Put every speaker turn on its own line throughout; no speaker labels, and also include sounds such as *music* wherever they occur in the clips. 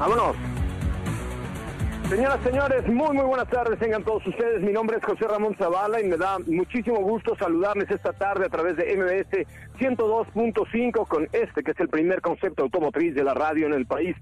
Vámonos. Señoras, señores, muy, muy buenas tardes. Tengan todos ustedes. Mi nombre es José Ramón Zavala y me da muchísimo gusto saludarles esta tarde a través de MBS 102.5 con este, que es el primer concepto automotriz de la radio en el país.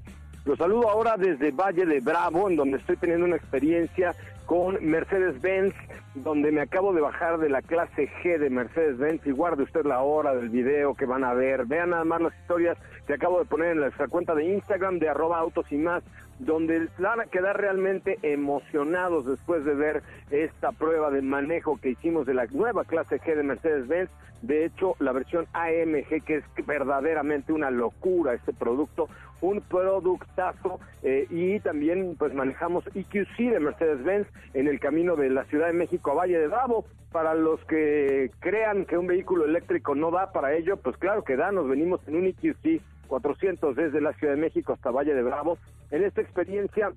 Los saludo ahora desde Valle de Bravo, en donde estoy teniendo una experiencia con Mercedes-Benz, donde me acabo de bajar de la clase G de Mercedes-Benz y guarde usted la hora del video que van a ver. Vean nada más las historias que acabo de poner en nuestra cuenta de Instagram de arroba autos y más, donde van a quedar realmente emocionados después de ver esta prueba de manejo que hicimos de la nueva clase G de Mercedes-Benz. De hecho, la versión AMG, que es verdaderamente una locura este producto, un productazo eh, y también pues manejamos EQC de Mercedes-Benz en el camino de la Ciudad de México a Valle de Bravo. Para los que crean que un vehículo eléctrico no da para ello, pues claro que da, nos venimos en un EQC 400 desde la Ciudad de México hasta Valle de Bravo. En esta experiencia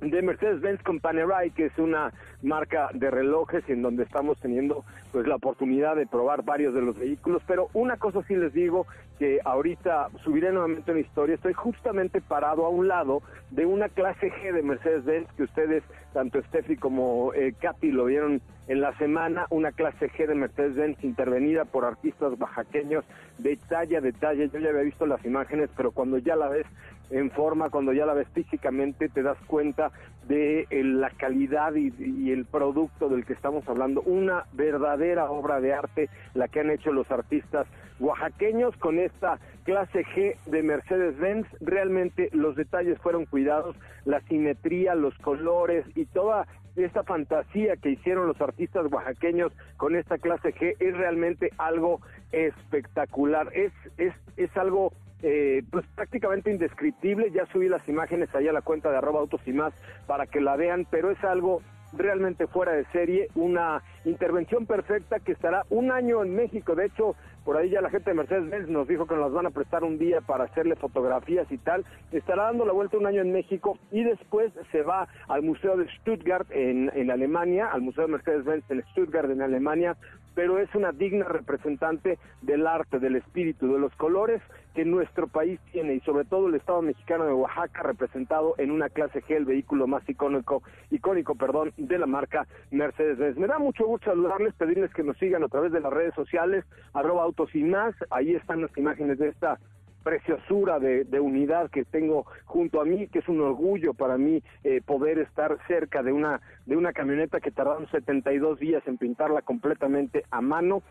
de Mercedes-Benz con Panerai, que es una marca de relojes en donde estamos teniendo pues la oportunidad de probar varios de los vehículos, pero una cosa sí les digo que ahorita subiré nuevamente una historia, estoy justamente parado a un lado de una clase G de Mercedes-Benz que ustedes, tanto Steffi como eh, Katy lo vieron en la semana, una clase G de Mercedes-Benz intervenida por artistas oaxaqueños. De talla de talla, yo ya había visto las imágenes, pero cuando ya la ves en forma, cuando ya la ves físicamente, te das cuenta de eh, la calidad y, el producto del que estamos hablando. Una verdadera obra de arte, la que han hecho los artistas oaxaqueños con esta clase G de Mercedes-Benz. Realmente los detalles fueron cuidados, la simetría, los colores y toda esta fantasía que hicieron los artistas oaxaqueños con esta clase G es realmente algo espectacular. Es, es, es algo eh, pues prácticamente indescriptible. Ya subí las imágenes ahí a la cuenta de arroba autos y más para que la vean, pero es algo realmente fuera de serie, una intervención perfecta que estará un año en México. De hecho, por ahí ya la gente de Mercedes-Benz nos dijo que nos van a prestar un día para hacerle fotografías y tal. Estará dando la vuelta un año en México y después se va al Museo de Stuttgart en, en Alemania, al Museo de Mercedes-Benz en Stuttgart en Alemania, pero es una digna representante del arte, del espíritu, de los colores que nuestro país tiene y sobre todo el Estado mexicano de Oaxaca representado en una clase G, el vehículo más icónico, icónico, perdón, de la marca Mercedes-Benz. Me da mucho gusto saludarles, pedirles que nos sigan a través de las redes sociales, arroba autos y más, ahí están las imágenes de esta preciosura de, de, unidad que tengo junto a mí, que es un orgullo para mí eh, poder estar cerca de una de una camioneta que tardaron 72 días en pintarla completamente a mano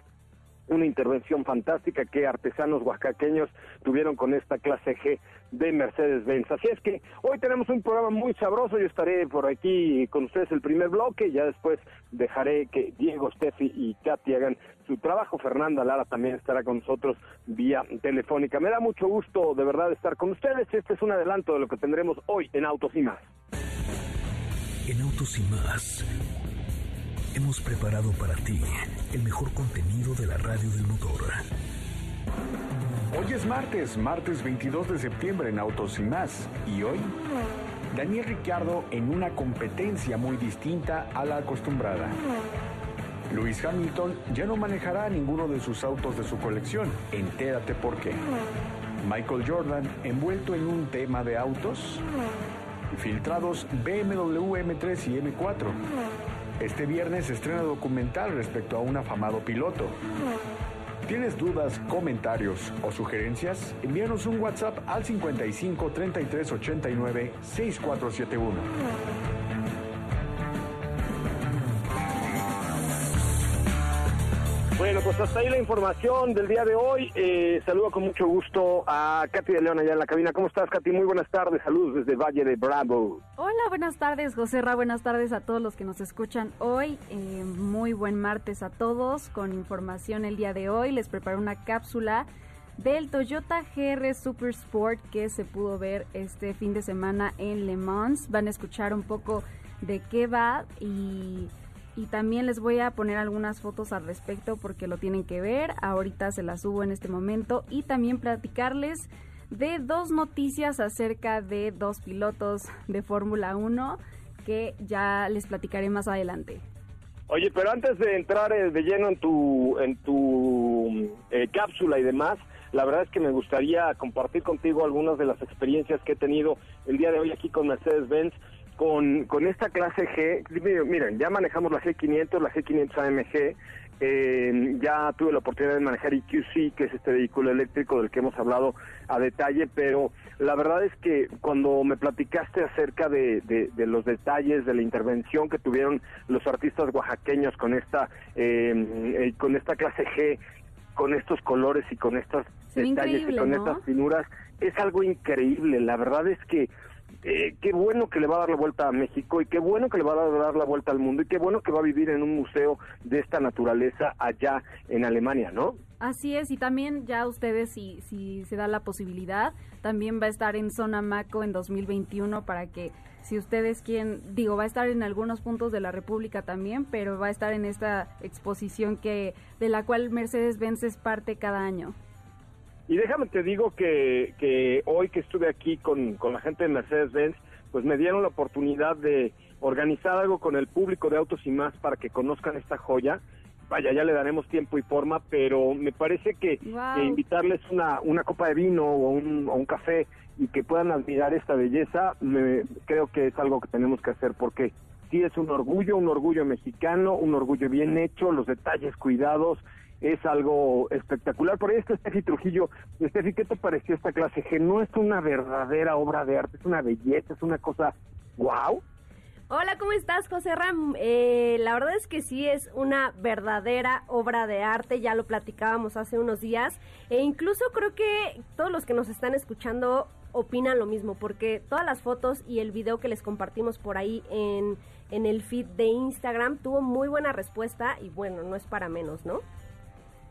una intervención fantástica que artesanos oaxaqueños tuvieron con esta clase G de Mercedes-Benz. Así es que hoy tenemos un programa muy sabroso, yo estaré por aquí con ustedes el primer bloque, ya después dejaré que Diego, Steffi y Katy hagan su trabajo. Fernanda Lara también estará con nosotros vía telefónica. Me da mucho gusto de verdad estar con ustedes. Este es un adelanto de lo que tendremos hoy en Autos y más.
En Autos y más hemos preparado para ti el mejor contenido de la radio del motor.
Hoy es martes, martes 22 de septiembre en Autos y más. ¿Y hoy? Daniel Ricciardo en una competencia muy distinta a la acostumbrada. Luis Hamilton ya no manejará ninguno de sus autos de su colección. Entérate por qué. Michael Jordan envuelto en un tema de autos. Filtrados BMW M3 y M4. Este viernes estrena documental respecto a un afamado piloto. ¿Tienes dudas, comentarios o sugerencias? Envíanos un WhatsApp al 55 33 89 6471.
Bueno, pues hasta ahí la información del día de hoy. Eh, saludo con mucho gusto a Katy de León allá en la cabina. ¿Cómo estás, Katy? Muy buenas tardes. Saludos desde Valle de Bravo.
Hola, buenas tardes, José Ra. Buenas tardes a todos los que nos escuchan hoy. Eh, muy buen martes a todos. Con información el día de hoy les preparo una cápsula del Toyota GR Super Sport que se pudo ver este fin de semana en Le Mans. Van a escuchar un poco de qué va y y también les voy a poner algunas fotos al respecto porque lo tienen que ver. Ahorita se las subo en este momento y también platicarles de dos noticias acerca de dos pilotos de Fórmula 1 que ya les platicaré más adelante.
Oye, pero antes de entrar eh, de lleno en tu en tu eh, cápsula y demás, la verdad es que me gustaría compartir contigo algunas de las experiencias que he tenido el día de hoy aquí con Mercedes-Benz con, con esta clase G, miren, ya manejamos la G500, la G500 AMG, eh, ya tuve la oportunidad de manejar EQC, que es este vehículo eléctrico del que hemos hablado a detalle, pero la verdad es que cuando me platicaste acerca de, de, los detalles de la intervención que tuvieron los artistas oaxaqueños con esta, eh, eh, con esta clase G, con estos colores y con estos detalles y con estas finuras, es algo increíble. La verdad es que eh, qué bueno que le va a dar la vuelta a México y qué bueno que le va a dar la vuelta al mundo y qué bueno que va a vivir en un museo de esta naturaleza allá en Alemania, ¿no?
Así es, y también ya ustedes, si, si se da la posibilidad, también va a estar en Zona Maco en 2021 para que si ustedes quieren, digo, va a estar en algunos puntos de la República también, pero va a estar en esta exposición que de la cual Mercedes-Benz es parte cada año.
Y déjame te digo que, que hoy que estuve aquí con, con la gente de Mercedes-Benz, pues me dieron la oportunidad de organizar algo con el público de Autos y más para que conozcan esta joya. Vaya, ya le daremos tiempo y forma, pero me parece que, invitarles una, una copa de vino o un, o un café y que puedan admirar esta belleza, me, creo que es algo que tenemos que hacer porque sí es un orgullo, un orgullo mexicano, un orgullo bien hecho, los detalles cuidados, es algo espectacular. Por ahí está Steffi Trujillo. Steffi, ¿qué te pareció esta clase G? No es una verdadera obra de arte, es una belleza, es una cosa wow.
Hola, ¿cómo estás, José Ram? Eh, la verdad es que sí es una verdadera obra de arte, ya lo platicábamos hace unos días, e incluso creo que todos los que nos están escuchando opinan lo mismo, porque todas las fotos y el video que les compartimos por ahí en, en el feed de Instagram tuvo muy buena respuesta y bueno, no es para menos, ¿no?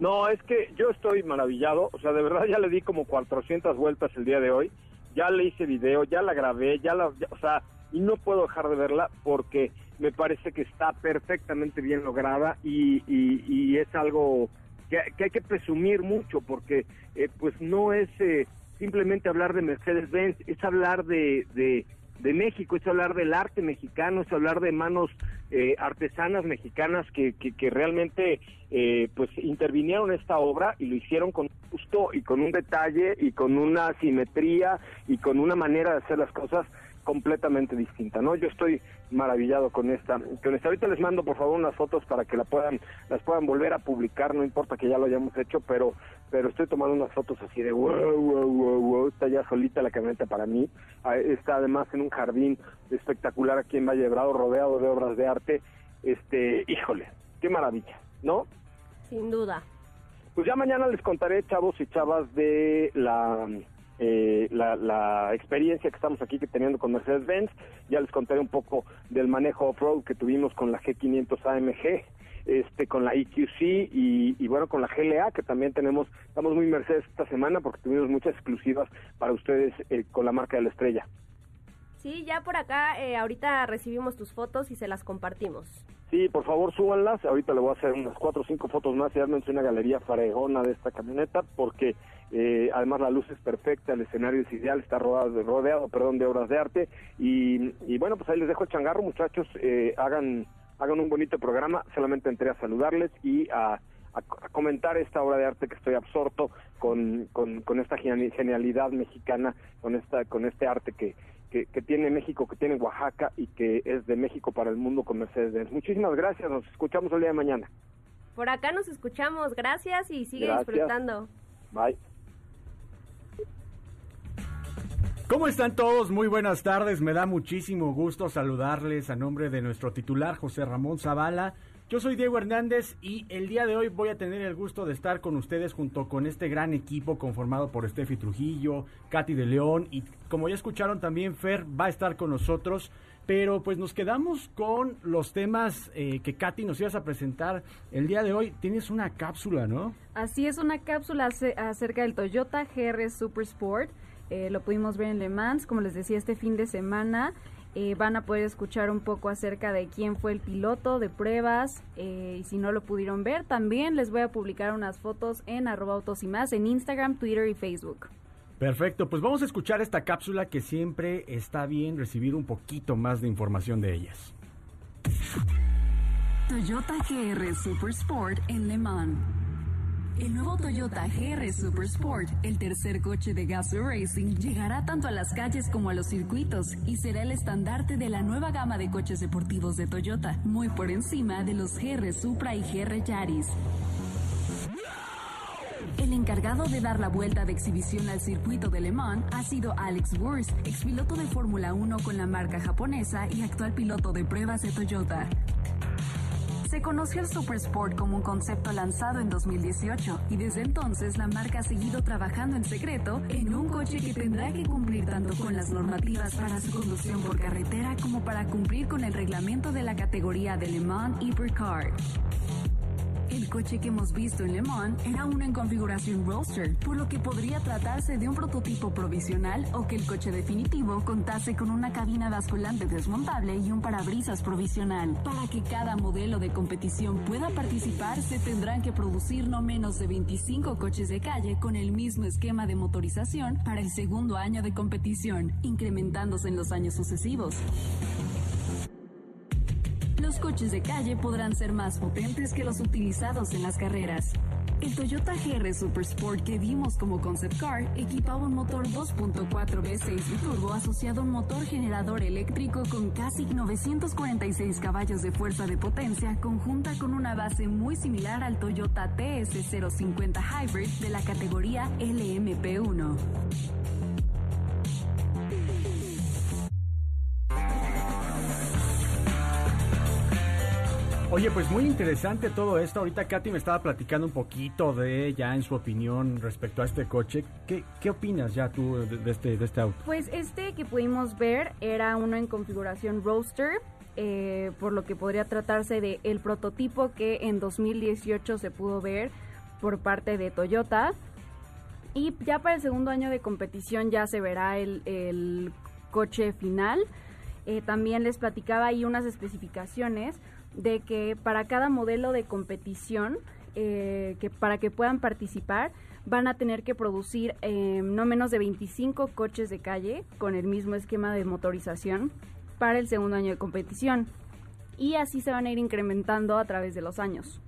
No, es que yo estoy maravillado, o sea, de verdad ya le di como 400 vueltas el día de hoy, ya le hice video, ya la grabé, ya la, o sea, y no puedo dejar de verla porque me parece que está perfectamente bien lograda y, y, es algo que, hay que presumir mucho porque eh, pues no es eh, simplemente hablar de Mercedes-Benz, es hablar de, de de México, es hablar del arte mexicano, es hablar de manos eh, artesanas mexicanas que, que, realmente eh, pues intervinieron en esta obra y lo hicieron con gusto y con un detalle y con una simetría y con una manera de hacer las cosas completamente distinta, ¿no? Yo estoy maravillado con esta, con esta. Ahorita les mando por favor unas fotos para que la puedan, las puedan volver a publicar, no importa que ya lo hayamos hecho, pero, pero estoy tomando unas fotos así de wow, wow, wow, wow, está ya solita la camioneta para mí, ah, está además en un jardín espectacular aquí en Valle Bravo, rodeado de obras de arte, este, híjole, qué maravilla, ¿no?
Sin duda.
Pues ya mañana les contaré, chavos y chavas, de la eh, la, experiencia que estamos aquí teniendo con Mercedes-Benz. Ya les contaré un poco del manejo off-road que tuvimos con la G500 AMG, este, con la EQC y, bueno, con la GLA, que también tenemos, estamos muy Mercedes esta semana porque tuvimos muchas exclusivas para ustedes eh, con la marca de la estrella.
Sí, ya por acá, eh, ahorita recibimos tus fotos y se las compartimos.
Sí, por favor, súbanlas. Ahorita le voy a hacer unas cuatro o cinco fotos más y darme una galería farejona de esta camioneta porque eh, además la luz es perfecta, el escenario es ideal, está rodeado, rodeado perdón, de obras de arte y, bueno, pues ahí les dejo el changarro, muchachos, eh, hagan, hagan un bonito programa, solamente entré a saludarles y a, comentar esta obra de arte que estoy absorto con, con, esta genialidad mexicana, con, esta, con este arte que, que, que, tiene México, que tiene Oaxaca y que es de México para el mundo con Mercedes-Benz. Muchísimas gracias, nos escuchamos el día de mañana.
Por acá nos escuchamos, gracias y sigue disfrutando.
Bye.
¿Cómo están todos? Muy buenas tardes. Me da muchísimo gusto saludarles a nombre de nuestro titular José Ramón Zavala. Yo soy Diego Hernández y el día de hoy voy a tener el gusto de estar con ustedes junto con este gran equipo conformado por Steffi Trujillo, Katy de León y como ya escucharon también Fer va a estar con nosotros. Pero pues nos quedamos con los temas eh, que Katy nos ibas a presentar el día de hoy. Tienes una cápsula, ¿no?
Así es, una cápsula acerca del Toyota GR Super Sport. Eh, lo pudimos ver en Le Mans, como les decía, este fin de semana. Eh, van a poder escuchar un poco acerca de quién fue el piloto de pruebas eh, y si no lo pudieron ver también les voy a publicar unas fotos en arroba autos y más en Instagram, Twitter y Facebook.
Perfecto, pues vamos a escuchar esta cápsula que siempre está bien recibir un poquito más de información de ellas.
Toyota GR Super Sport en Le Mans. El nuevo Toyota GR Super Sport, el tercer coche de Gazoo Racing, llegará tanto a las calles como a los circuitos y será el estandarte de la nueva gama de coches deportivos de Toyota, muy por encima de los GR Supra y GR Yaris. El encargado de dar la vuelta de exhibición al circuito de Le Mans ha sido Alex Wurst, expiloto de Fórmula 1 con la marca japonesa y actual piloto de pruebas de Toyota. Se conoció el Super Sport como un concepto lanzado en 2018 y desde entonces la marca ha seguido trabajando en secreto en un coche que tendrá que cumplir tanto con las normativas para su conducción por carretera como para cumplir con el reglamento de la categoría de Le Mans Hypercar. El coche que hemos visto en Le Mans era uno en configuración Roadster, por lo que podría tratarse de un prototipo provisional o que el coche definitivo contase con una cabina basculante desmontable y un parabrisas provisional. Para que cada modelo de competición pueda participar, se tendrán que producir no menos de 25 coches de calle con el mismo esquema de motorización para el segundo año de competición, incrementándose en los años sucesivos los coches de calle podrán ser más potentes que los utilizados en las carreras. El Toyota GR Super Sport que vimos como concept car equipaba un motor 2.4 V6 turbo asociado a un motor generador eléctrico con casi 946 caballos de fuerza de potencia conjunta con una base muy similar al Toyota TS050 Hybrid de la categoría LMP1.
Oye, pues muy interesante todo esto. Ahorita Katy me estaba platicando un poquito de ya en su opinión respecto a este coche. ¿Qué, qué opinas ya tú de, este, de este auto?
Pues este que pudimos ver era uno en configuración Roadster. Eh, por lo que podría tratarse de el prototipo que en 2018 se pudo ver por parte de Toyota. Y ya para el segundo año de competición ya se verá el, el coche final. Eh, también les platicaba ahí unas especificaciones de que para cada modelo de competición, eh, que para que puedan participar, van a tener que producir eh, no menos de 25 coches de calle con el mismo esquema de motorización para el segundo año de competición. Y así se van a ir incrementando a través de los años.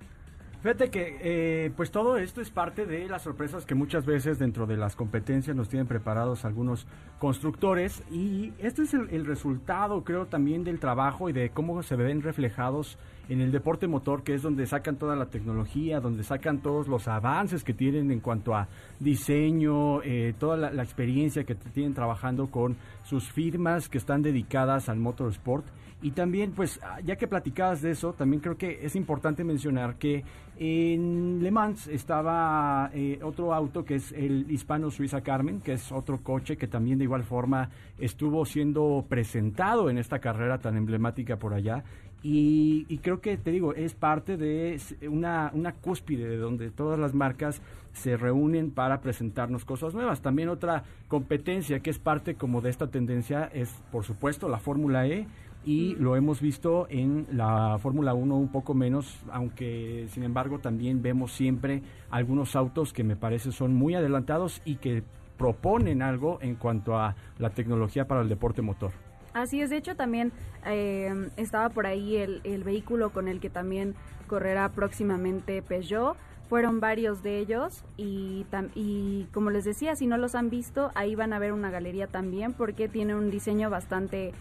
Fíjate que eh, pues todo esto es parte de las sorpresas que muchas veces dentro de las competencias nos tienen preparados algunos constructores y este es el, resultado creo también del trabajo y de cómo se ven reflejados en el deporte motor que es donde sacan toda la tecnología, donde sacan todos los avances que tienen en cuanto a diseño, eh, toda la, la experiencia que tienen trabajando con sus firmas que están dedicadas al motorsport. Y también, pues, ah, ya que platicabas de eso, también creo que es importante mencionar que en Le Mans estaba eh, otro auto que es el Hispano Suiza Carmen, que es otro coche que también de igual forma estuvo siendo presentado en esta carrera tan emblemática por allá. Y, creo que, te digo, es parte de una, una cúspide de donde todas las marcas se reúnen para presentarnos cosas nuevas. También otra competencia que es parte como de esta tendencia es, por supuesto, la Fórmula E y lo hemos visto en la Fórmula 1 un poco menos, aunque sin embargo también vemos siempre algunos autos que me parece son muy adelantados y que proponen algo en cuanto a la tecnología para el deporte motor.
Así es, de hecho también eh, estaba por ahí el, el, vehículo con el que también correrá próximamente Peugeot. Fueron varios de ellos y, y como les decía, si no los han visto, ahí van a ver una galería también porque tiene un diseño bastante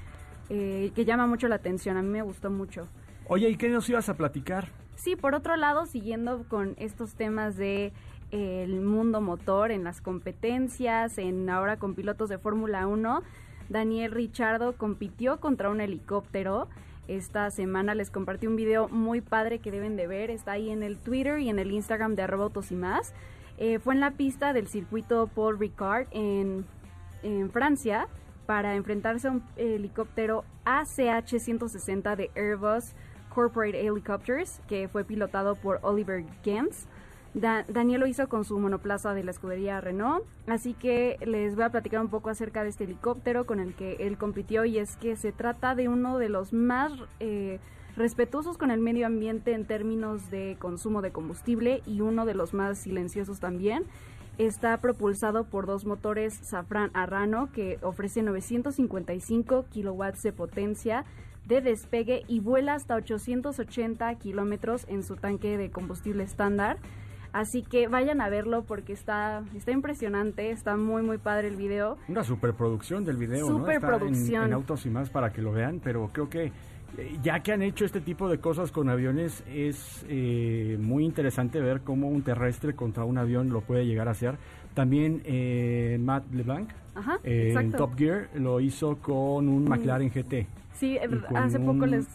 eh, que llama mucho la atención. A mí me gustó mucho.
Oye, ¿y qué nos ibas a platicar?
Sí, por otro lado, siguiendo con estos temas de el mundo motor en las competencias, en ahora con pilotos de Fórmula 1, Daniel Richardo compitió contra un helicóptero. Esta semana les compartí un video muy padre que deben de ver. Está ahí en el Twitter y en el Instagram de arroba autos y más. Eh, fue en la pista del circuito Paul Ricard en, en Francia para enfrentarse a un helicóptero ACH-160 de Airbus Corporate Helicopters, que fue pilotado por Oliver Gens. Daniel lo hizo con su monoplaza de la escudería Renault, así que les voy a platicar un poco acerca de este helicóptero con el que él compitió y es que se trata de uno de los más eh, respetuosos con el medio ambiente en términos de consumo de combustible y uno de los más silenciosos también. Está propulsado por dos motores Safran Arrano que ofrece 955 kilowatts de potencia de despegue y vuela hasta 880 kilómetros en su tanque de combustible estándar. Así que vayan a verlo porque está, está impresionante, está muy muy padre el video.
Una superproducción del video,
superproducción.
¿no? En, autos y más para que lo vean, pero creo que ya que han hecho este tipo de cosas con aviones, es eh, muy interesante ver cómo un terrestre contra un avión lo puede llegar a hacer. También eh, Matt LeBlanc en Top Gear lo hizo con un McLaren GT.
Sí, hace poco les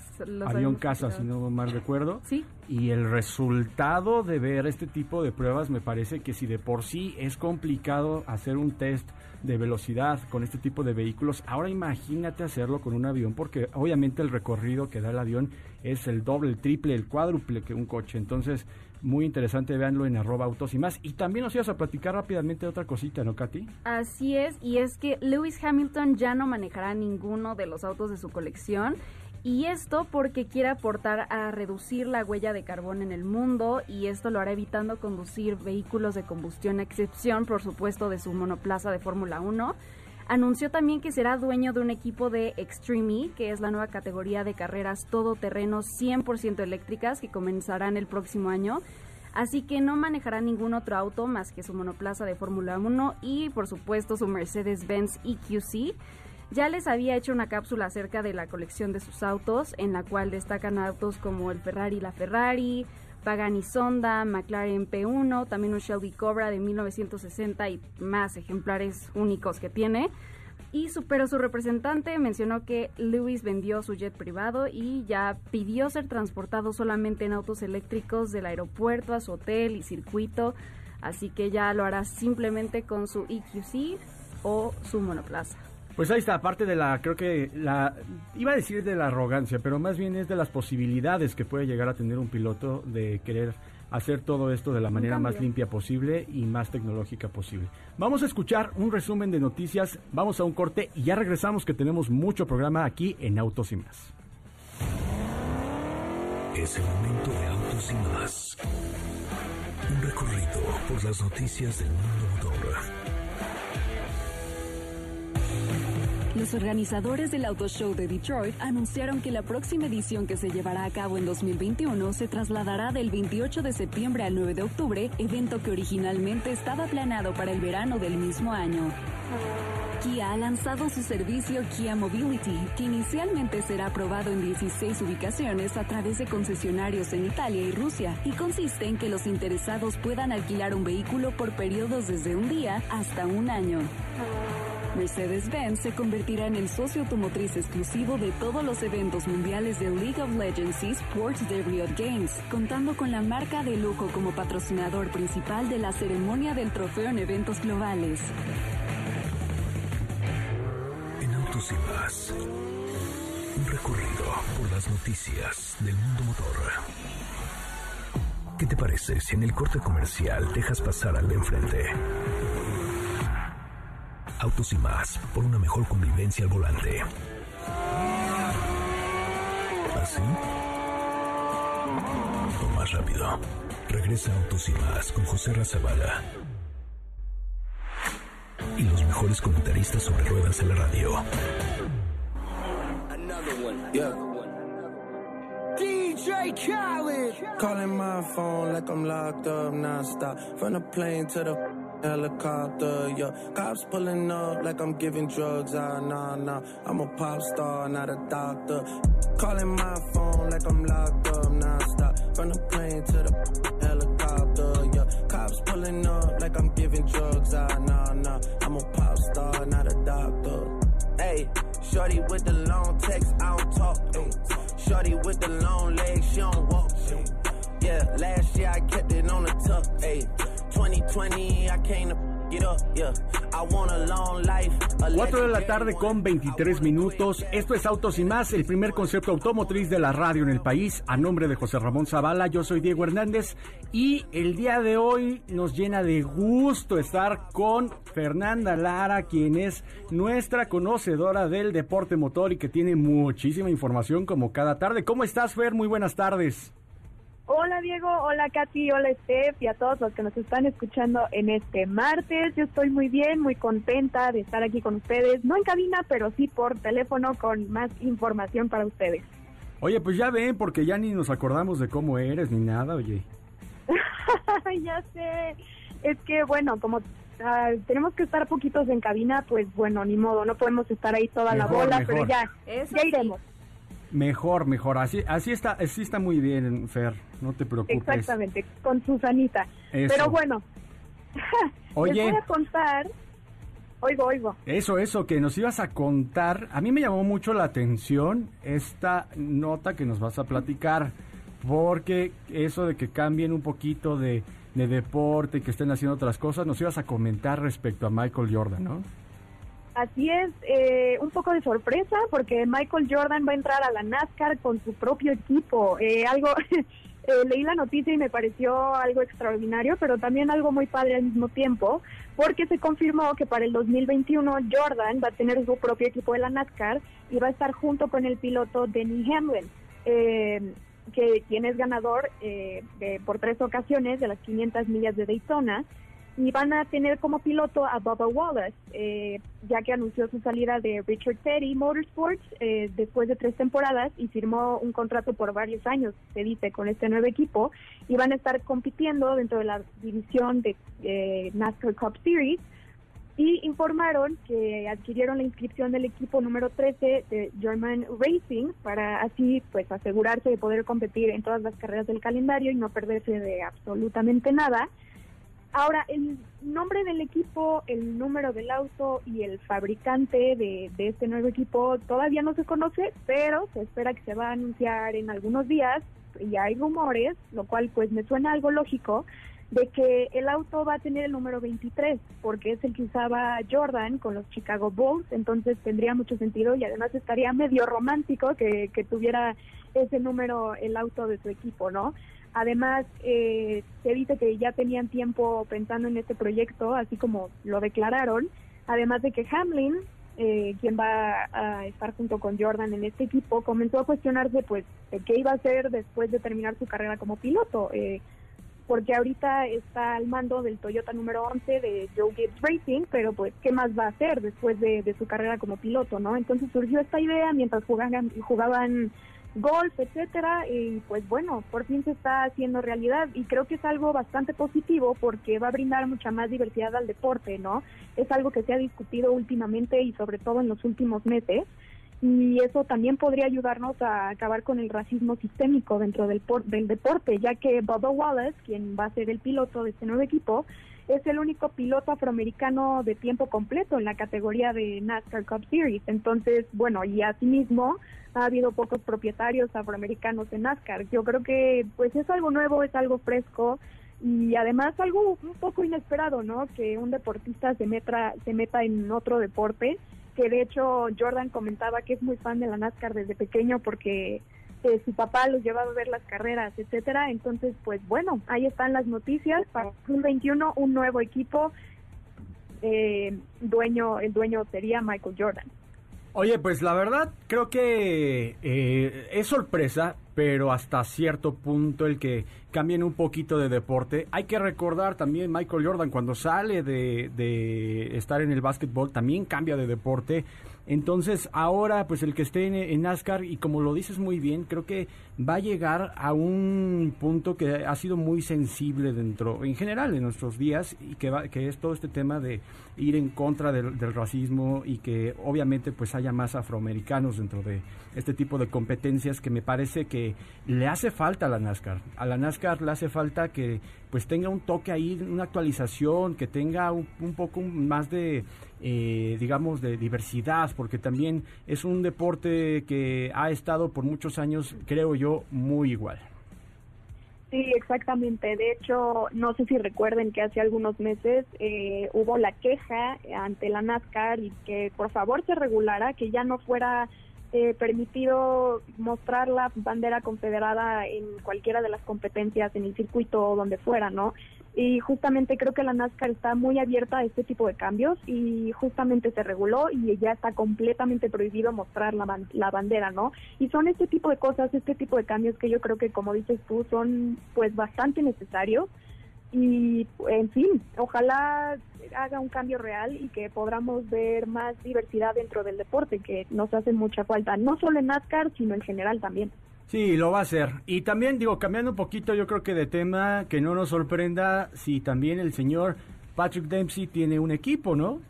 avión casa, si no mal recuerdo.
Sí.
Y el resultado de ver este tipo de pruebas me parece que si de por sí es complicado hacer un test de velocidad con este tipo de vehículos, ahora imagínate hacerlo con un avión porque obviamente el recorrido que da el avión es el doble, el triple, el cuádruple que un coche. Entonces, muy interesante, véanlo en arroba autos y más. Y también nos ibas a platicar rápidamente de otra cosita, ¿no, Katy?
Así es, y es que Lewis Hamilton ya no manejará ninguno de los autos de su colección. Y esto porque quiere aportar a reducir la huella de carbón en el mundo y esto lo hará evitando conducir vehículos de combustión, a excepción por supuesto de su monoplaza de Fórmula 1. Anunció también que será dueño de un equipo de Extreme E, que es la nueva categoría de carreras todoterreno 100% eléctricas que comenzarán el próximo año. Así que no manejará ningún otro auto más que su monoplaza de Fórmula 1 y por supuesto su Mercedes-Benz EQC. Ya les había hecho una cápsula acerca de la colección de sus autos, en la cual destacan autos como el Ferrari La Ferrari, Pagani Sonda, McLaren P1, también un Shelby Cobra de 1960 y más ejemplares únicos que tiene. Y su, pero su representante mencionó que Lewis vendió su jet privado y ya pidió ser transportado solamente en autos eléctricos del aeropuerto a su hotel y circuito, así que ya lo hará simplemente con su EQC o su monoplaza.
Pues ahí está, aparte de la, creo que la, iba a decir de la arrogancia, pero más bien es de las posibilidades que puede llegar a tener un piloto de querer hacer todo esto de la manera más limpia posible y más tecnológica posible. Vamos a escuchar un resumen de noticias, vamos a un corte y ya regresamos que tenemos mucho programa aquí en Autos y más.
Es el momento de Autos y más. Un recorrido por las noticias del mundo motor
Los organizadores del Auto Show de Detroit anunciaron que la próxima edición que se llevará a cabo en 2021 se trasladará del 28 de septiembre al 9 de octubre, evento que originalmente estaba planeado para el verano del mismo año. Kia ha lanzado su servicio Kia Mobility, que inicialmente será aprobado en 16 ubicaciones a través de concesionarios en Italia y Rusia, y consiste en que los interesados puedan alquilar un vehículo por periodos desde un día hasta un año. Mercedes-Benz se convertirá en el socio automotriz exclusivo de todos los eventos mundiales de League of Legends Sports de Riot Games, contando con la marca de lujo como patrocinador principal de la ceremonia del trofeo en eventos globales.
En Autos y Más, un recorrido por las noticias del mundo motor. ¿Qué te parece si en el corte comercial dejas pasar al de enfrente? Autos y más, por una mejor convivencia al volante. ¿Así? O más rápido. Regresa Autos y Más con José Razabala. Y los mejores comentaristas sobre ruedas en la radio.
DJ Khaled. Calling my phone like I'm locked up nonstop. From the plane to the helicopter, yeah. Cops pulling up like I'm giving drugs. Ah, nah, nah. I'm a pop star, not a doctor. Calling my phone like I'm locked up nonstop. From the plane to the helicopter, yeah. Cops pulling up like I'm giving drugs. Ah, nah, nah. I'm a pop star, not a doctor. Hey, shorty with the long text, I don't talk. Ay. Shorty with the long legs, she don't walk. Yeah, last year I kept it on the tuck. Ay. 2020, I came to get up. Yeah, I want a long life. a
4 de la tarde con
one.
23 minutos. Esto es Autos y Más, el primer concepto automotriz de la radio en el país. A nombre de José Ramón Zavala, yo soy Diego Hernández. Y el día de hoy nos llena de gusto estar con Fernanda Lara, quien es nuestra conocedora del deporte motor y que tiene muchísima información como cada tarde. ¿Cómo estás, Fer? Muy buenas tardes.
Hola Diego, hola Katy, hola Steph y a todos los que nos están escuchando en este martes. Yo estoy muy bien, muy contenta de estar aquí con ustedes, no en cabina, pero sí por teléfono con más información para ustedes.
Oye, pues ya ven, porque ya ni nos acordamos de cómo eres ni nada, oye. *laughs*
ya sé, es que bueno, como ah, tenemos que estar poquitos en cabina, pues bueno, ni modo, no podemos estar ahí toda la bola,
mejor.
pero ya,
Eso
ya
sí.
iremos.
Mejor, mejor. Así, así está, así está muy bien, Fer. No te preocupes.
Exactamente, con Susanita.
Eso.
Pero bueno, *laughs*
Oye.
les voy a contar, oigo, oigo.
Eso, eso, que nos ibas a contar. A mí me llamó mucho la atención esta nota que nos vas a platicar, porque eso de que cambien un poquito de, de deporte, que estén haciendo otras cosas, nos ibas a comentar respecto a Michael Jordan, ¿no?
Así es, eh, un poco de sorpresa porque Michael Jordan va a entrar a la NASCAR con su propio equipo. Eh, algo, *laughs* eh, leí la noticia y me pareció algo extraordinario, pero también algo muy padre al mismo tiempo, porque se confirmó que para el 2021 Jordan va a tener su propio equipo de la NASCAR y va a estar junto con el piloto Denny Hamlin. Eh, que quien es ganador eh, de- por tres ocasiones de las 500 millas de Daytona y van a tener como piloto a Bubba Wallace, eh, ya que anunció su salida de Richard Petty Motorsports eh, después de tres temporadas y firmó un contrato por varios años, se dice, con este nuevo equipo y van a estar compitiendo dentro de la división de eh, NASCAR Cup Series y informaron que adquirieron la inscripción del equipo número 13 de German Racing para así pues asegurarse de poder competir en todas las carreras del calendario y no perderse de absolutamente nada. Ahora, el nombre del equipo, el número del auto y el fabricante de, de este nuevo equipo todavía no se conoce, pero se espera que se va a anunciar en algunos días y hay rumores, lo cual pues me suena algo lógico, de que el auto va a tener el número 23, porque es el que usaba Jordan con los Chicago Bulls, entonces tendría mucho sentido y además estaría medio romántico que, que tuviera ese número el auto de su equipo, ¿no? Además, eh, se dice que ya tenían tiempo pensando en este proyecto, así como lo declararon, además de que Hamlin, eh, quien va a estar junto con Jordan en este equipo, comenzó a cuestionarse pues de qué iba a hacer después de terminar su carrera como piloto. Eh, porque ahorita está al mando del Toyota número 11 de Joe Gibbs Racing, pero pues, ¿qué más va a hacer después de, de su carrera como piloto, no? Entonces surgió esta idea mientras jugaban, jugaban golf, etcétera, y pues bueno, por fin se está haciendo realidad y creo que es algo bastante positivo porque va a brindar mucha más diversidad al deporte, ¿no? Es algo que se ha discutido últimamente y sobre todo en los últimos meses y eso también podría ayudarnos a acabar con el racismo sistémico dentro del, por- del deporte, ya que Bubba Wallace, quien va a ser el piloto de este nuevo equipo, es el único piloto afroamericano de tiempo completo en la categoría de NASCAR Cup Series. Entonces, bueno, y asimismo ha habido pocos propietarios afroamericanos en NASCAR. Yo creo que pues es algo nuevo, es algo fresco y además algo un poco inesperado, ¿no? Que un deportista se meta, se meta en otro deporte que de hecho Jordan comentaba que es muy fan de la NASCAR desde pequeño porque eh, su papá los llevaba a ver las carreras, etcétera. Entonces, pues bueno, ahí están las noticias. Para 2021, un nuevo equipo. eh, dueño El dueño sería Michael Jordan.
Oye, pues la verdad creo que eh, es sorpresa, pero hasta cierto punto el que cambien un poquito de deporte. Hay que recordar también Michael Jordan cuando sale de, de estar en el básquetbol también cambia de deporte. Entonces ahora pues el que esté en, NASCAR y como lo dices muy bien, creo que va a llegar a un punto que ha sido muy sensible dentro, en general en nuestros días y que, va, que es todo este tema de ir en contra del, racismo y que obviamente pues haya más afroamericanos dentro de este tipo de competencias que me parece que le hace falta a la NASCAR. A la NASCAR le hace falta que pues tenga un toque ahí, una actualización, que tenga un, poco más de, eh, digamos, de diversidad, porque también es un deporte que ha estado por muchos años, creo yo, muy igual.
Sí, exactamente. De hecho, no sé si recuerden que hace algunos meses eh, hubo la queja ante la NASCAR y que por favor se regulara, que ya no fuera eh, permitido mostrar la bandera confederada en cualquiera de las competencias, en el circuito o donde fuera, ¿no? Y justamente creo que la NASCAR está muy abierta a este tipo de cambios y justamente se reguló y ya está completamente prohibido mostrar la, la bandera, ¿no? Y son este tipo de cosas, este tipo de cambios que yo creo que, como dices tú, son pues bastante necesarios y en fin, ojalá haga un cambio real y que podamos ver más diversidad dentro del deporte, que nos hace mucha falta, no solo en NASCAR, sino en general también.
Sí, lo va a hacer. Y también digo, cambiando un poquito, yo creo que de tema, que no nos sorprenda si también el señor Patrick Dempsey tiene un equipo, ¿no?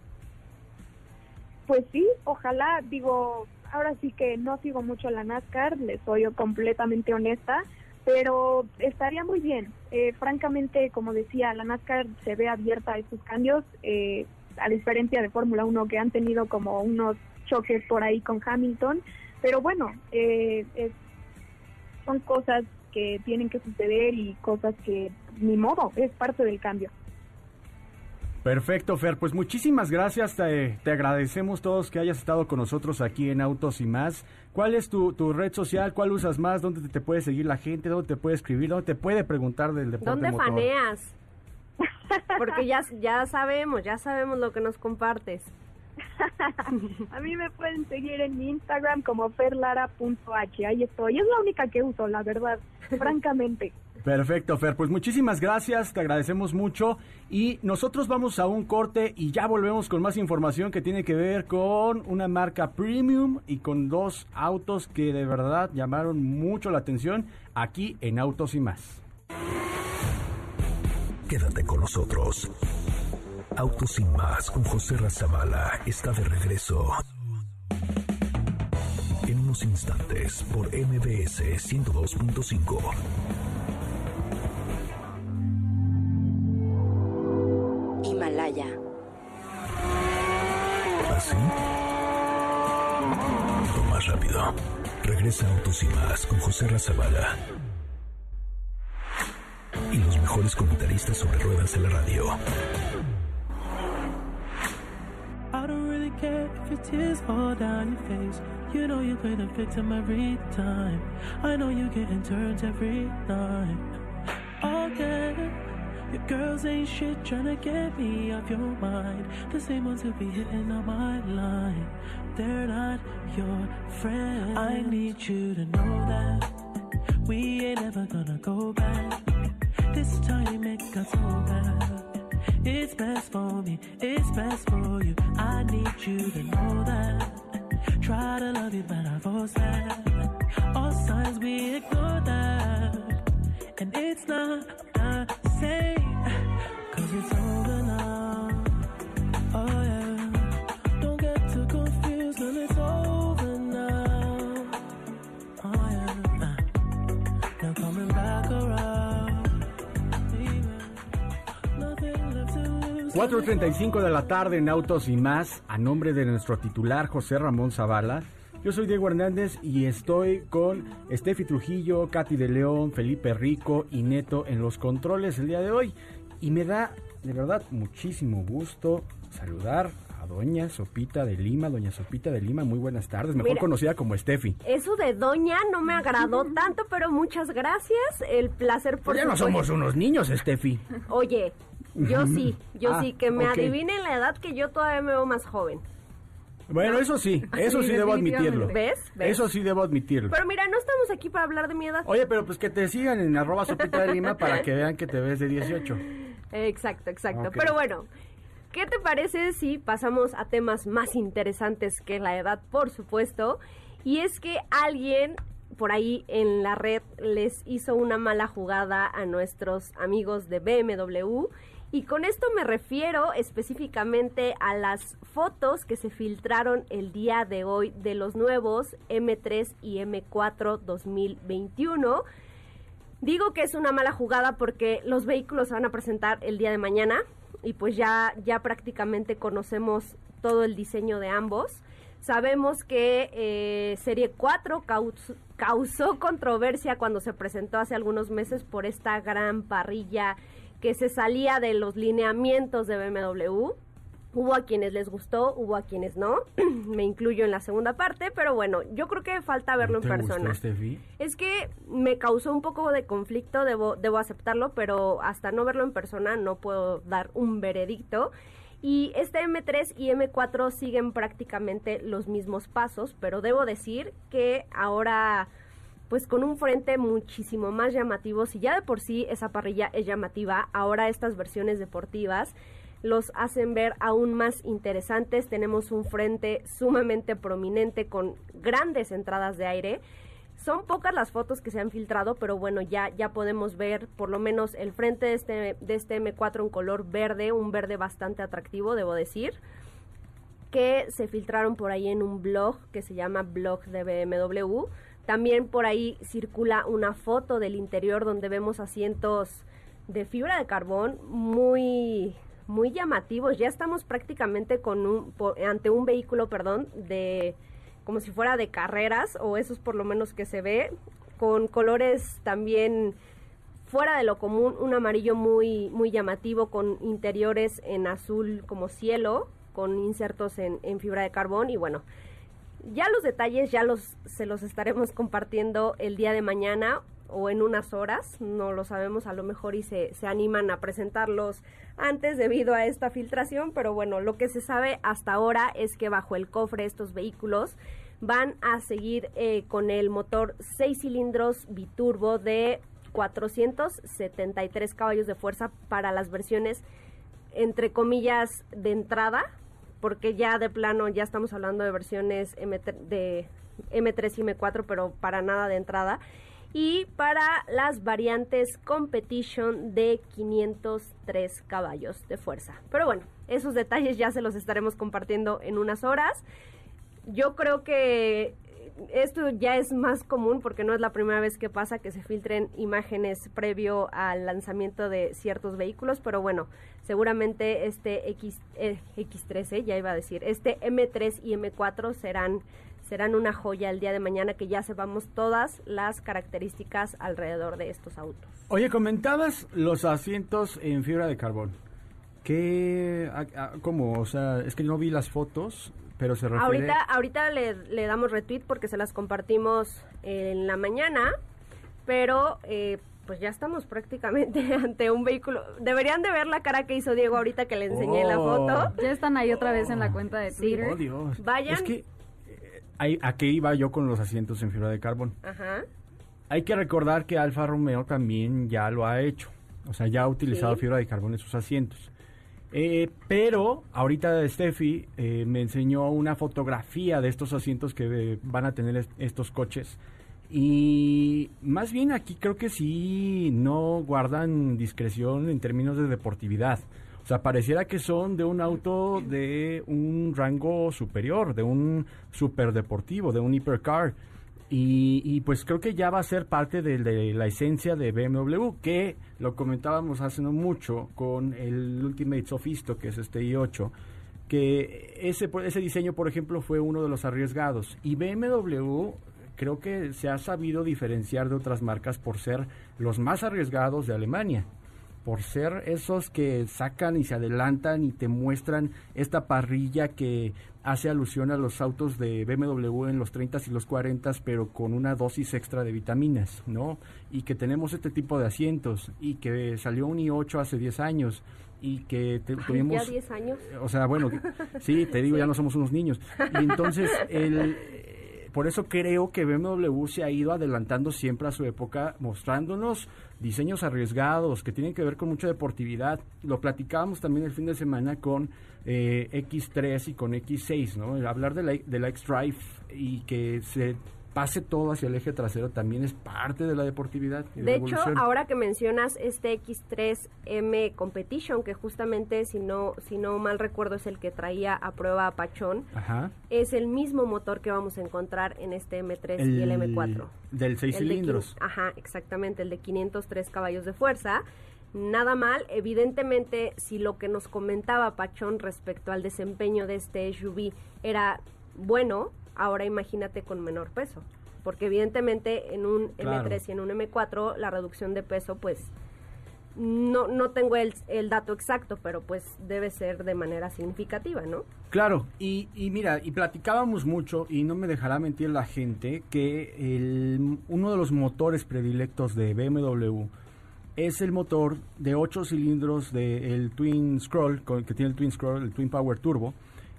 Pues sí, ojalá, digo, ahora sí que no sigo mucho la NASCAR, le soy completamente honesta, pero estaría muy bien. Eh, francamente, como decía, la NASCAR se ve abierta a estos cambios, eh, a diferencia de Fórmula 1 que han tenido como unos choques por ahí con Hamilton, pero bueno, eh, son cosas que tienen que suceder y cosas que ni modo, es parte del cambio.
Perfecto, Fer. Pues muchísimas gracias. Te, agradecemos todos que hayas estado con nosotros aquí en Autos y más. ¿Cuál es tu, red social? ¿Cuál usas más? ¿Dónde te puede seguir la gente? ¿Dónde te puede escribir? ¿Dónde te puede preguntar del deporte
¿Dónde faneas? *laughs* Porque ya, ya sabemos, ya sabemos lo que nos compartes. *laughs*
a mí me pueden seguir en mi Instagram como ferlara.h. Ahí estoy. Es la única que uso, la verdad, *laughs* francamente.
Perfecto, Fer. Pues muchísimas gracias, te agradecemos mucho. Y nosotros vamos a un corte y ya volvemos con más información que tiene que ver con una marca premium y con dos autos que de verdad llamaron mucho la atención aquí en Autos y más.
Quédate con nosotros. Autos y más con José Razabala está de regreso. En unos instantes por MBS 102.5.
Himalaya.
¿Así? Lo más rápido. Regresa Autos y más con José Razabala. Y los mejores comentaristas sobre ruedas de la radio. Care if your tears fall down your face. You know you play the victim every time. I know you're getting turned every night. Okay. Your girls ain't shit trying to get me off your mind. The same ones who be hitting on my line. They're not your friends. I need you to know that we ain't ever gonna go back. This time it got so bad. It's best for me, it's best for you. I need you to know that. Try to love you, but I force that. All signs we ignore that. And it's not the same, cause it's over
4.35 de la tarde en Autos y más, a nombre de nuestro titular José Ramón Zavala. Yo soy Diego Hernández y estoy con Steffi Trujillo, Katy de León, Felipe Rico y Neto en los controles el día de hoy. Y me da de verdad muchísimo gusto saludar a Doña Sopita de Lima. Doña Sopita de Lima, muy buenas tardes, mejor conocida como Steffi.
Eso de Doña no me agradó *laughs* tanto, pero muchas gracias. El placer por
pues Ya no somos unos niños, Steffi.
Oye, yo sí, yo ah, sí, que me adivinen la edad que yo todavía me veo más joven.
Bueno, eso sí, *laughs* eso sí, debo admitirlo.
¿Ves? ¿Ves?
Eso sí debo admitirlo.
Pero mira, no estamos aquí para hablar de mi edad.
Oye, pero pues que te sigan en arroba sopita de lima para que vean que te ves de 18.
Exacto, exacto. Pero bueno, ¿qué te parece si pasamos a temas más interesantes que la edad, por supuesto? Y es que alguien por ahí en la red les hizo una mala jugada a nuestros amigos de BMW. Y con esto me refiero específicamente a las fotos que se filtraron el día de hoy de los nuevos M3 y M4 2021. Digo que es una mala jugada porque los vehículos se van a presentar el día de mañana y pues ya, ya prácticamente conocemos todo el diseño de ambos. Sabemos que eh, Serie 4 caus- causó controversia cuando se presentó hace algunos meses por esta gran parrilla que se salía de los lineamientos de BMW. Hubo a quienes les gustó, hubo a quienes no. *clears throat* Me incluyo en la segunda parte, pero bueno, yo creo que falta verlo en
¿Te gustó,
persona.
Steffi?
Es que me causó un poco de conflicto, debo, debo aceptarlo, pero hasta no verlo en persona no puedo dar un veredicto. Y este M3 y M4 siguen prácticamente los mismos pasos, pero debo decir que ahora, pues con un frente muchísimo más llamativo, si ya de por sí esa parrilla es llamativa, ahora estas versiones deportivas los hacen ver aún más interesantes. Tenemos un frente sumamente prominente con grandes entradas de aire. Son pocas las fotos que se han filtrado, pero bueno, ya, ya podemos ver por lo menos el frente de este, de este M4 en color verde, un verde bastante atractivo, debo decir, que se filtraron por ahí en un blog que se llama Blog de BMW. También por ahí circula una foto del interior donde vemos asientos de fibra de carbón muy muy llamativos. Ya estamos prácticamente con un ante un vehículo, perdón, de como si fuera de carreras o eso es por lo menos que se ve con colores también fuera de lo común, un amarillo muy muy llamativo con interiores en azul como cielo, con insertos en, en fibra de carbón y bueno, ya los detalles ya los se los estaremos compartiendo el día de mañana o en unas horas, no lo sabemos a lo mejor y se, se animan a presentarlos antes debido a esta filtración, pero bueno, lo que se sabe hasta ahora es que bajo el cofre estos vehículos van a seguir eh, con el motor 6 cilindros biturbo de 473 caballos de fuerza para las versiones entre comillas de entrada, porque ya de plano ya estamos hablando de versiones M3 de M3 y M4, pero para nada de entrada. Y para las variantes Competition de 503 caballos de fuerza. Pero bueno, esos detalles ya se los estaremos compartiendo en unas horas. Yo creo que esto ya es más común porque no es la primera vez que pasa que se filtren imágenes previo al lanzamiento de ciertos vehículos, pero bueno, seguramente este X, eh, X13, ya iba a decir, este M3 y M4 serán serán una joya el día de mañana que ya sepamos todas las características alrededor de estos autos.
Oye, comentabas los asientos en fibra de carbón. ¿Qué, a- cómo? O sea, es que no vi las fotos, pero se refiere...
Ahorita, ahorita le, le damos retweet porque se las compartimos en la mañana, pero eh, pues ya estamos prácticamente *laughs* ante un vehículo. Deberían de ver la cara que hizo Diego ahorita que le enseñé la
Oh.
foto.
Ya están ahí otra vez en la cuenta de
Sí.
Twitter.
Oh, Dios.
Vayan.
Es que, eh, ¿a qué iba yo con los asientos en fibra de carbón?
Ajá.
Hay que recordar que Alfa Romeo también ya lo ha hecho. O sea, ya ha utilizado
Sí.
fibra de carbón en sus asientos. Eh, pero ahorita Steffi eh, me enseñó una fotografía de estos asientos que eh, van a tener est- estos coches. Y más bien aquí creo que sí no guardan discreción en términos de deportividad. O sea, pareciera que son de un auto de un rango superior, de un superdeportivo, de un hipercar. Y, pues creo que ya va a ser parte de, la esencia de BMW, que lo comentábamos hace no mucho con el Ultimate Sophisto, que es este i8, que ese, ese diseño, por ejemplo, fue uno de los arriesgados. Y BMW creo que se ha sabido diferenciar de otras marcas por ser los más arriesgados de Alemania por ser esos que sacan y se adelantan y te muestran esta parrilla que hace alusión a los autos de BMW en los 30 y los 40, pero con una dosis extra de vitaminas, ¿no? Y que tenemos este tipo de asientos y que salió un i8 hace 10 años y que te- tuvimos...
¿Ya 10 años?
O sea, bueno, que- *laughs* sí, te digo, ya no somos unos niños. Y entonces, *laughs* el, eh, por eso creo que BMW se ha ido adelantando siempre a su época, mostrándonos diseños arriesgados que tienen que ver con mucha deportividad. Lo platicábamos también el fin de semana con eh, X3 y con X6, ¿no? El hablar de la, de la X-Drive y que se pase todo hacia el eje trasero también es parte de la deportividad. y
De hecho, ahora que mencionas este X3M Competition, que justamente, si no, si no mal recuerdo, es el que traía a prueba a Pachón,
Ajá.
es el mismo motor que vamos a encontrar en este M3 y el M4.
Del 6
El de
cilindros.
Ajá, exactamente, el de 503 caballos de fuerza. Nada mal, evidentemente, si lo que nos comentaba Pachón respecto al desempeño de este SUV era bueno, ahora imagínate con menor peso. Porque evidentemente en un
Claro.
M3 y en un M4 la reducción de peso pues no, no tengo el, el dato exacto, pero pues debe ser de manera significativa, ¿no?
Claro, y, y mira, y platicábamos mucho, y no me dejará mentir la gente, que el, uno de los motores predilectos de BMW es el motor de 8 cilindros del Twin Scroll, que tiene el Twin Scroll, el Twin Power Turbo.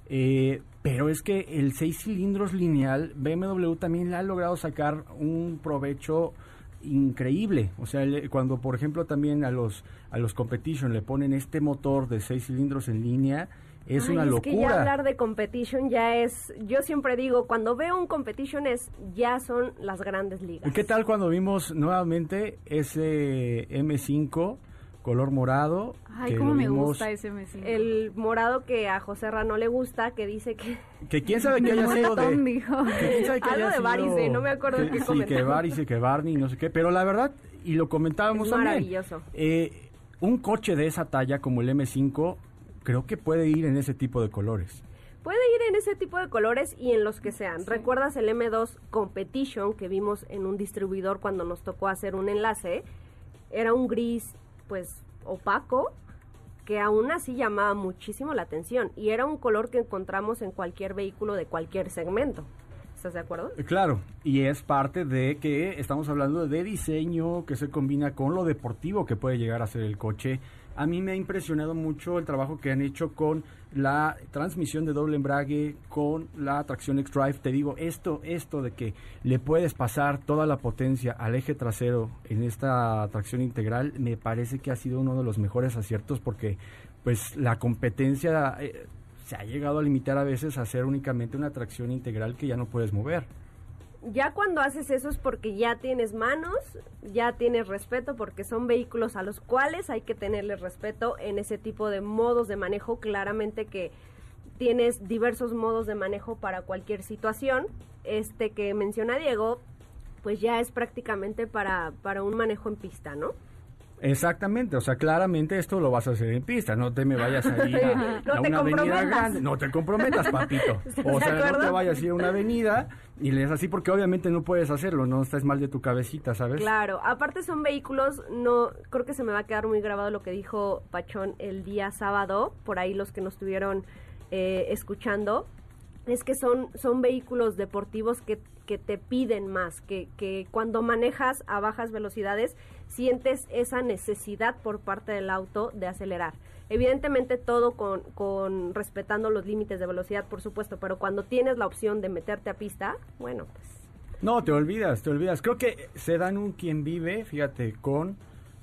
Eh, pero es que el 6 cilindros lineal, BMW también le ha logrado sacar un provecho increíble. O sea, le- cuando por ejemplo también a los a los competition le ponen este motor de 6 cilindros en línea, es
Ay,
una
es que ya
locura.
hablar de competition ya es, yo siempre digo, cuando veo un competition es, ya son las grandes ligas.
¿Y qué tal cuando vimos nuevamente ese M5 color morado?
Ay,
que
cómo me
vimos-
gusta ese M5.
El morado que a José Ra no le gusta, que dice que...
Que quién sabe que *laughs* haya sido de...
Dijo.
que quién sabe que
Algo
haya
de Varice, no me acuerdo
que,
qué
Sí, que
comentamos.
Varice, que Barney, no sé qué. Pero la verdad, y lo comentábamos
Es
también.
maravilloso.
eh, un coche de esa talla como el M5, creo que puede ir en ese tipo de colores.
Puede ir en ese tipo de colores y en los que sean. ¿Recuerdas el M2 Competition que vimos en un distribuidor cuando nos tocó hacer un enlace? Era un gris, pues, opaco, que aún así llamaba muchísimo la atención. Y era un color que encontramos en cualquier vehículo de cualquier segmento. ¿Estás de acuerdo?
Eh, Claro, y es parte de que estamos hablando de diseño que se combina con lo deportivo que puede llegar a ser el coche. A mí me ha impresionado mucho el trabajo que han hecho con la transmisión de doble embrague, con la tracción X-Drive. Te digo, esto, esto de que le puedes pasar toda la potencia al eje trasero en esta tracción integral, me parece que ha sido uno de los mejores aciertos porque pues la competencia eh, se ha llegado a limitar a veces a hacer únicamente una tracción integral que ya no puedes mover.
Ya cuando haces eso es porque ya tienes manos, ya tienes respeto, porque son vehículos a los cuales hay que tenerles respeto en ese tipo de modos de manejo. Claramente que tienes diversos modos de manejo para cualquier situación. Este que menciona Diego, pues ya es prácticamente para, para un manejo en pista, ¿no?
Exactamente, o sea, claramente esto lo vas a hacer en pista, no te me vayas a ir a, *laughs*
No
a
te
una avenida grande, no te comprometas, papito. *laughs*
¿Estás
O sea, no te vayas a ir a una avenida y lees así porque obviamente no puedes hacerlo, no estás mal de tu cabecita, ¿sabes?
Claro, aparte son vehículos, no, creo que se me va a quedar muy grabado lo que dijo Pachón el día sábado, por ahí los que nos estuvieron eh, escuchando, es que son, son vehículos deportivos que, que te piden más, que, que cuando manejas a bajas velocidades sientes esa necesidad por parte del auto de acelerar. Evidentemente todo con, con respetando los límites de velocidad, por supuesto, pero cuando tienes la opción de meterte a pista, bueno, pues
No, te olvidas, te olvidas. Creo que se dan un quien vive, fíjate, con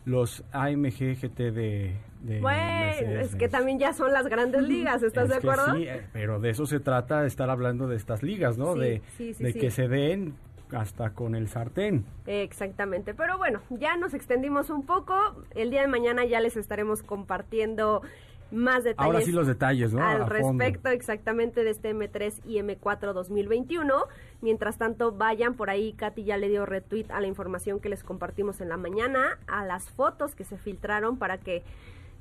los AMG GT de, de
Bueno, es que también ya son las grandes ligas, ¿estás
Es
de acuerdo?
sí, eh, pero de eso se trata, de estar hablando de estas ligas, ¿no?
Sí,
de
sí, sí,
de que se den hasta con el sartén.
Exactamente, pero bueno, ya nos extendimos un poco. El día de mañana ya les estaremos compartiendo más detalles.
Ahora sí los detalles, ¿no?
Al respecto exactamente de este M3 y M4 2021. Mientras tanto, vayan por ahí, Katy ya le dio retweet a la información que les compartimos en la mañana, a las fotos que se filtraron para que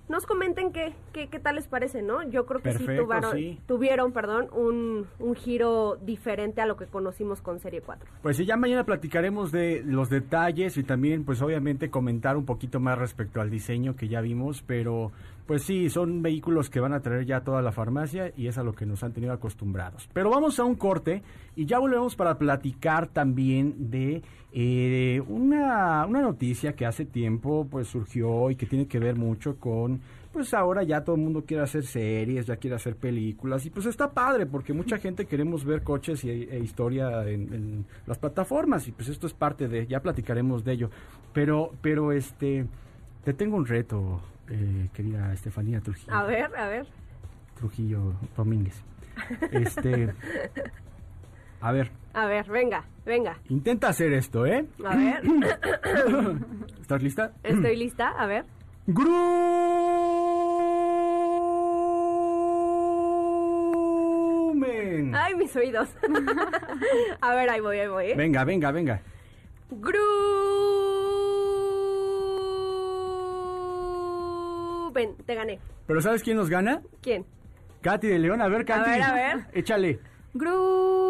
nos comenten qué, qué, qué tal les parece, ¿no? Yo creo que sí tuvieron,
sí.
tuvieron perdón, un, un giro diferente a lo que conocimos con Serie 4.
Pues sí, ya mañana platicaremos de los detalles y también, pues obviamente, comentar un poquito más respecto al diseño que ya vimos, pero pues sí, son vehículos que van a traer ya toda la farmacia y es a lo que nos han tenido acostumbrados. Pero vamos a un corte y ya volvemos para platicar también de eh, una, una noticia que hace tiempo pues surgió y que tiene que ver mucho con pues ahora ya todo el mundo quiere hacer series, ya quiere hacer películas y pues está padre porque mucha gente queremos ver coches y, e historia en, en, las plataformas y pues esto es parte de, ya platicaremos de ello. Pero, pero este, te tengo un reto, eh, querida Estefanía Trujillo.
A ver, a ver.
Trujillo Domínguez. Este, *laughs* a ver.
A ver, venga, venga.
Intenta hacer esto, ¿eh?
A ver. *coughs*
¿Estás lista?
Estoy lista, a ver.
Grumen.
Ay, mis oídos. *laughs* a ver, ahí voy, ahí voy. ¿eh?
Venga, venga, venga.
Grumen. Te gané.
¿Pero sabes quién nos gana?
¿Quién?
Katy de León. A ver, Katy.
A ver, a ver.
Échale.
Grumen.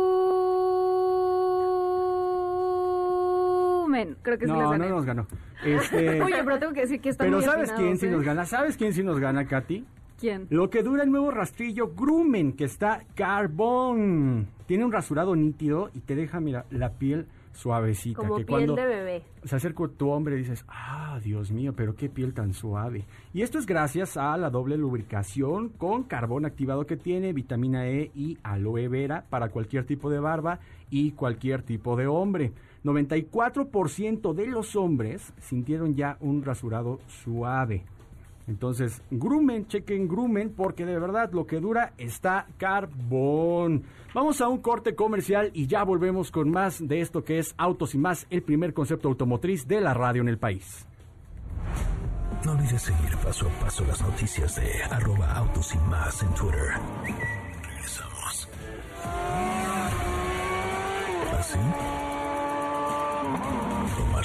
Creo que sí les
No,
gané.
no nos ganó. Este, *laughs*
Oye, pero tengo que decir que está
pero
muy
¿sabes quién sí nos gana? ¿Sabes quién sí nos gana, Katy?
¿Quién?
Lo que dura el nuevo rastrillo Grumen, que está carbón. Tiene un rasurado nítido y te deja, mira, la piel suavecita.
Como
que
piel
cuando
de bebé.
se acerca tu hombre y dices, ah, Dios mío, pero qué piel tan suave. Y esto es gracias a la doble lubricación con carbón activado que tiene, vitamina E y aloe vera para cualquier tipo de barba y cualquier tipo de hombre. 94% de los hombres sintieron ya un rasurado suave. Entonces, Grumen, chequen Grumen, porque de verdad lo que dura está carbón. Vamos a un corte comercial y ya volvemos con más de esto que es Autos y más, el primer concepto automotriz de la radio en el país.
No olvides seguir paso a paso las noticias de arroba autos y más en Twitter. Regresamos. ¿Así?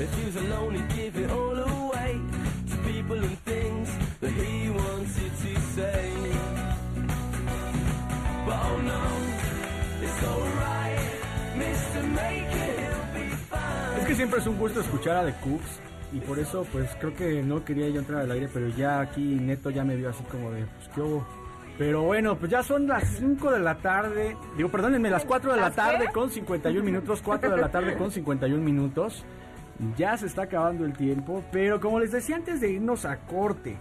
If he was alone, he'd give it all away to people and things that he wanted to say. But oh no, it's alright. Mr. Maker, he'll be fine.
Es que siempre es un gusto escuchar a The Cooks y por eso pues creo que no quería yo entrar al aire, pero ya aquí Neto ya me vio así como de, pues qué hubo. Pero bueno, pues ya son las 5 de la tarde, digo, perdónenme, las 4 de la tarde con 51 minutos, 4 de la tarde con 51 minutos. Ya se está acabando el tiempo, pero como les decía antes de irnos a corte,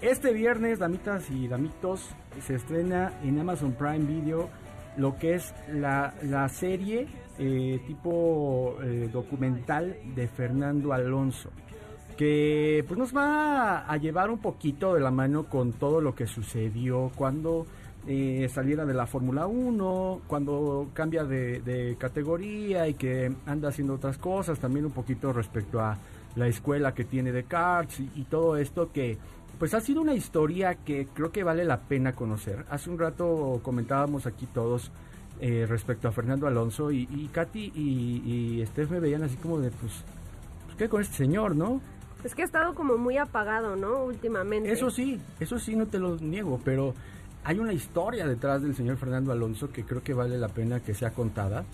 este viernes, damitas y damitos, se estrena en Amazon Prime Video lo que es la, la serie eh, tipo eh, documental de Fernando Alonso que pues nos va a llevar un poquito de la mano con todo lo que sucedió cuando eh, saliera de la Fórmula 1, cuando cambia de, de categoría y que anda haciendo otras cosas, también un poquito respecto a la escuela que tiene de karts y, y todo esto que pues ha sido una historia que creo que vale la pena conocer. Hace un rato comentábamos aquí todos eh, respecto a Fernando Alonso y, y Katy y, y Steph me veían así como de pues, pues qué con este señor, ¿no?
Es que ha estado como muy apagado, ¿no? Últimamente.
Eso sí, eso sí no te lo niego, pero hay una historia detrás del señor Fernando Alonso que creo que vale la pena que sea contada.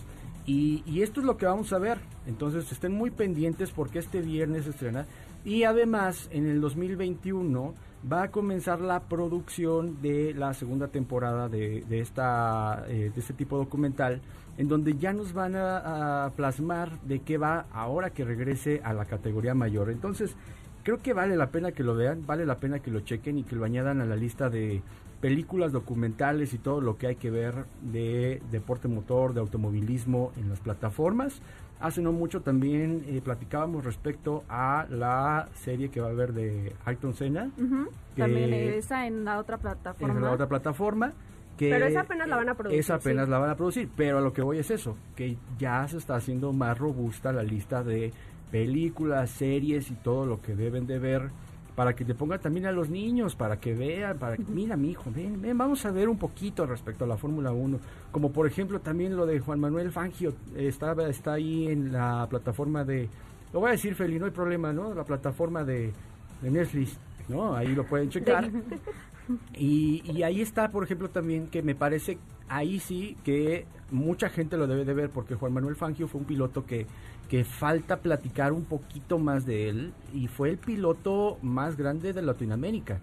Y, y esto es lo que vamos a ver. Entonces estén muy pendientes porque este viernes se estrena. Y además en el 2021 va a comenzar la producción de la segunda temporada de, de esta, eh, de este tipo documental en donde ya nos van a, a plasmar de qué va ahora que regrese a la categoría mayor. Entonces, creo que vale la pena que lo vean, vale la pena que lo chequen y que lo añadan a la lista de, películas, documentales y todo lo que hay que ver de deporte motor, de automovilismo en las plataformas. Hace no mucho también eh, platicábamos respecto a la serie que va a haber de Ayrton Senna.
Ujú,
que
También esa en la otra plataforma.
en la otra plataforma. Que
Pero esa apenas la van a producir,
Esa apenas
sí.
la van a producir, pero a lo que voy es eso, que ya se está haciendo más robusta la lista de películas, series y todo lo que deben de ver para que te pongan también a los niños, para que vean, para que, mira mi hijo, ven, ven, vamos a ver un poquito respecto a la Fórmula 1, como por ejemplo también lo de Juan Manuel Fangio, está, está ahí en la plataforma de, lo voy a decir Feli, no hay problema, ¿no? La plataforma de, de Netflix, ¿no? Ahí lo pueden checar. Y, y ahí está, por ejemplo, también que me parece, ahí sí que mucha gente lo debe de ver, porque Juan Manuel Fangio fue un piloto que, que falta platicar un poquito más de él, y fue el piloto más grande de Latinoamérica.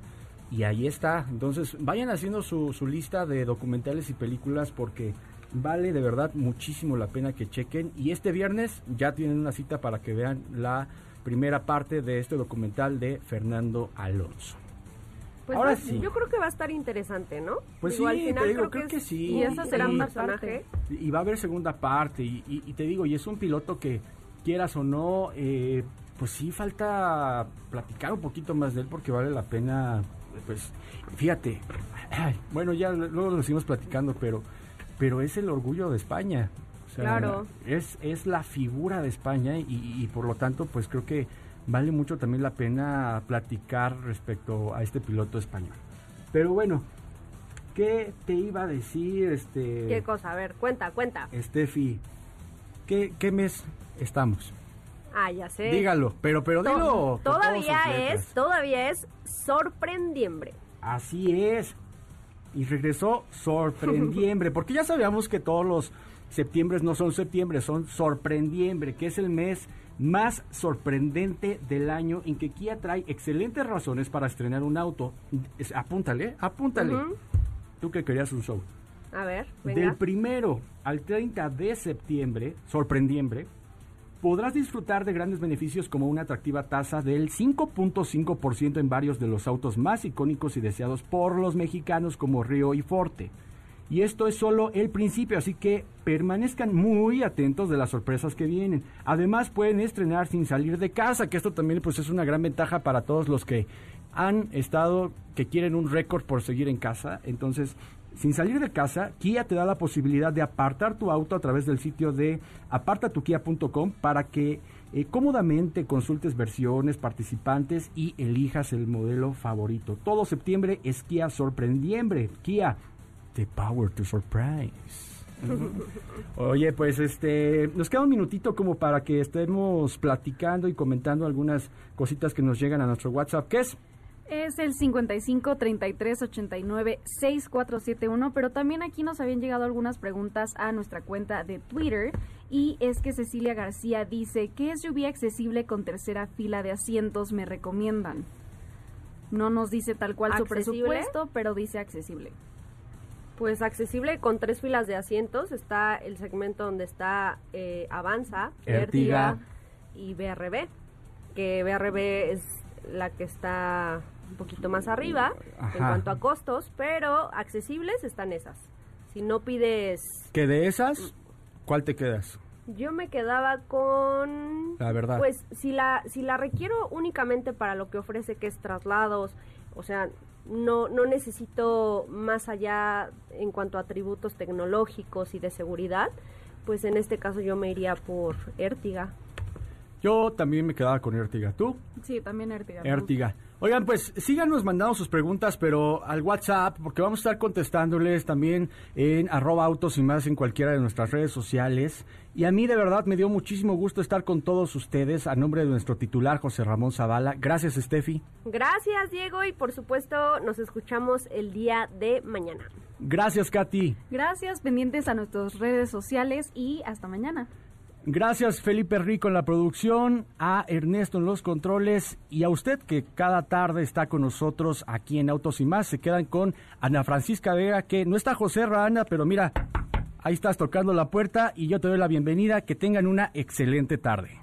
Y ahí está. Entonces, vayan haciendo su, su lista de documentales y películas porque vale de verdad muchísimo la pena que chequen. Y este viernes ya tienen una cita para que vean la primera parte de este documental de Fernando Alonso.
Pues
Ahora
va-
sí.
yo creo que va a estar interesante, ¿no?
Pues
Digo,
sí,
al final
te digo,
creo,
creo
que,
sí.
Y esa será un personaje.
Y va a haber segunda parte. Y, y- y te digo, y es un piloto que, quieras o no, eh, pues sí falta platicar un poquito más de él porque vale la pena. Pues fíjate, ay, *clears throat* bueno, ya luego lo seguimos platicando, pero, pero es el orgullo de España. O sea,
Claro.
Es, es la figura de España y, y por lo tanto, pues creo que vale mucho también la pena platicar respecto a este piloto español. Pero bueno, ¿qué te iba a decir, este...
¿Qué cosa? A ver, cuenta, cuenta.
Steffi, ¿qué, qué mes estamos?
Ah, ya sé.
Dígalo, pero, pero dilo.
Todavía es, todavía es sorprendiembre.
Así es. Y regresó sorprendiembre, *laughs* porque ya sabíamos que todos los septiembres no son septiembre, son sorprendiembre, que es el mes más sorprendente del año en que Kia trae excelentes razones para estrenar un auto. Es- apúntale, apúntale. Tú que querías un show.
A ver,
Del
venga.
primero al 30 de septiembre, sorprendiembre, podrás disfrutar de grandes beneficios como una atractiva tasa del 5.5% en varios de los autos más icónicos y deseados por los mexicanos como Río y Forte. Y esto es solo el principio, así que permanezcan muy atentos de las sorpresas que vienen. Además pueden estrenar sin salir de casa, que esto también pues es una gran ventaja para todos los que han estado, que quieren un récord por seguir en casa. Entonces, sin salir de casa, Kia te da la posibilidad de apartar tu auto a través del sitio de apartatukia.com para que eh, cómodamente consultes versiones, participantes y elijas el modelo favorito. Todo septiembre es Kia Sorprendiembre. Kia, the power to surprise. Oye, pues este, nos queda un minutito como para que estemos platicando y comentando algunas cositas que nos llegan a nuestro WhatsApp. ¿Qué es?
Es el 55 33 89 6471, pero también aquí nos habían llegado algunas preguntas a nuestra cuenta de Twitter y es que Cecilia García dice, ¿qué SUV accesible con tercera fila de asientos me recomiendan? No nos dice tal cual su presupuesto, pero dice accesible.
Pues accesible con tres filas de asientos. Está el segmento donde está eh, Avanza,
Ertiga.
Y BRB. Que BRB es la que está un poquito más arriba en cuanto a costos, pero accesibles están esas. Si no pides...
Que de esas, ¿cuál te quedas?
Yo me quedaba con...
La verdad.
Pues si la, si la requiero únicamente para lo que ofrece, que es traslados, o sea, no, no necesito más allá en cuanto a atributos tecnológicos y de seguridad, pues en este caso yo me iría por Ertiga.
Yo también me quedaba con Ertiga. ¿Tú?
Sí, también Ertiga.
Ertiga. Oigan, pues síganos mandando sus preguntas, pero al WhatsApp, porque vamos a estar contestándoles también en arroba autos y más en cualquiera de nuestras redes sociales. Y a mí de verdad me dio muchísimo gusto estar con todos ustedes a nombre de nuestro titular José Ramón Zavala. Gracias, Steffi.
Gracias, Diego, y por supuesto nos escuchamos el día de mañana.
Gracias, Katy.
Gracias, pendientes a nuestras redes sociales y hasta mañana.
Gracias Felipe Rico en la producción, a Ernesto en los controles y a usted que cada tarde está con nosotros aquí en Autos y más. Se quedan con Ana Francisca Vega, que no está José Rana, pero mira, ahí estás tocando la puerta y yo te doy la bienvenida. Que tengan una excelente tarde.